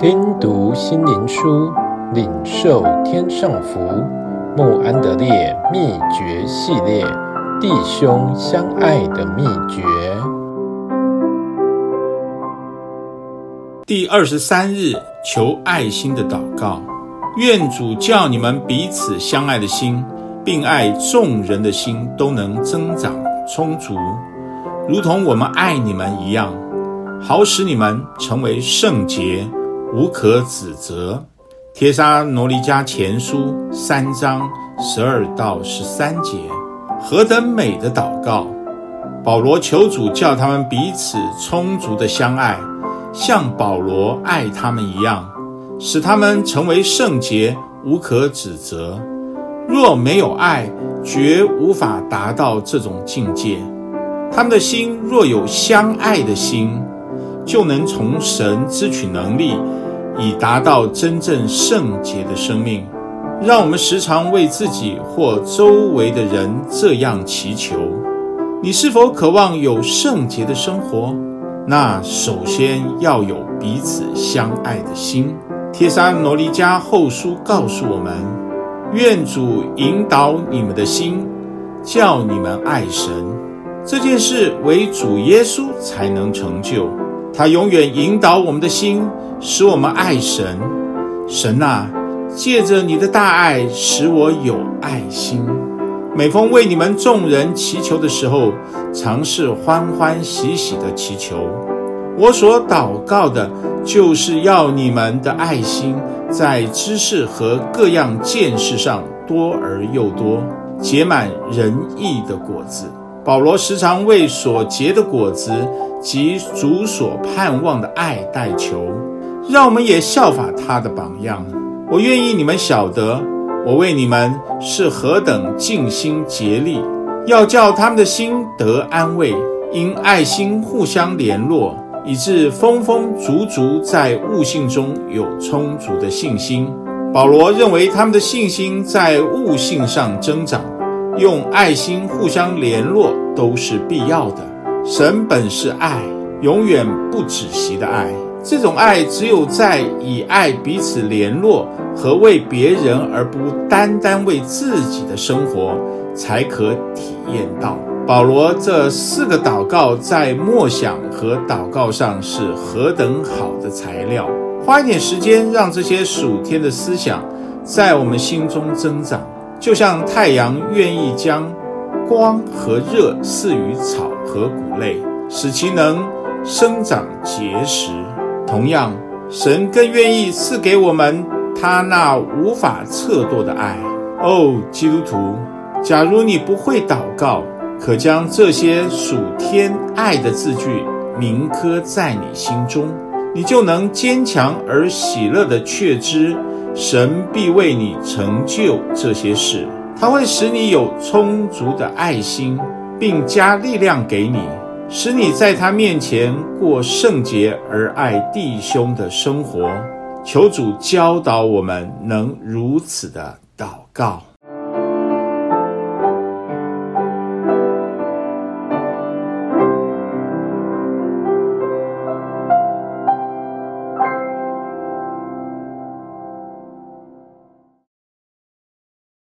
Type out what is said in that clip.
听读心灵书，领受天上福。穆安德烈秘诀系列：弟兄相爱的秘诀。第二十三日，求爱心的祷告。愿主叫你们彼此相爱的心，并爱众人的心都能增长充足，如同我们爱你们一样，好使你们成为圣洁，无可指责。帖撒罗尼迦前书三章十二到十三节，何等美的祷告！保罗求主叫他们彼此充足的相爱，像保罗爱他们一样，使他们成为圣洁，无可指责。若没有爱，绝无法达到这种境界。他们的心若有相爱的心，就能从神支取能力，以达到真正圣洁的生命。让我们时常为自己或周围的人这样祈求：你是否渴望有圣洁的生活？那首先要有彼此相爱的心。帖撒罗尼迦后书告诉我们：愿主引导你们的心，叫你们爱神。这件事唯主耶稣才能成就。他永远引导我们的心，使我们爱神。神啊，借着你的大爱，使我有爱心。每逢为你们众人祈求的时候，常是欢欢喜喜的祈求。我所祷告的，就是要你们的爱心在知识和各样见识上多而又多，结满仁义的果子。保罗时常为所结的果子及主所盼望的爱代求，让我们也效法他的榜样。我愿意你们晓得，我为你们是何等尽心竭力，要叫他们的心得安慰，因爱心互相联络，以致丰丰足足在悟性中有充足的信心。保罗认为他们的信心在悟性上增长。用爱心互相联络都是必要的。神本是爱，永远不止息的爱。这种爱只有在以爱彼此联络和为别人而不单单为自己的生活，才可体验到。保罗这四个祷告在默想和祷告上是何等好的材料。花一点时间，让这些属天的思想在我们心中增长。就像太阳愿意将光和热赐予草和谷类，使其能生长结实。同样，神更愿意赐给我们他那无法测度的爱。哦，基督徒，假如你不会祷告，可将这些属天爱的字句铭刻在你心中，你就能坚强而喜乐地确知。神必为你成就这些事，他会使你有充足的爱心，并加力量给你，使你在他面前过圣洁而爱弟兄的生活。求主教导我们能如此的祷告。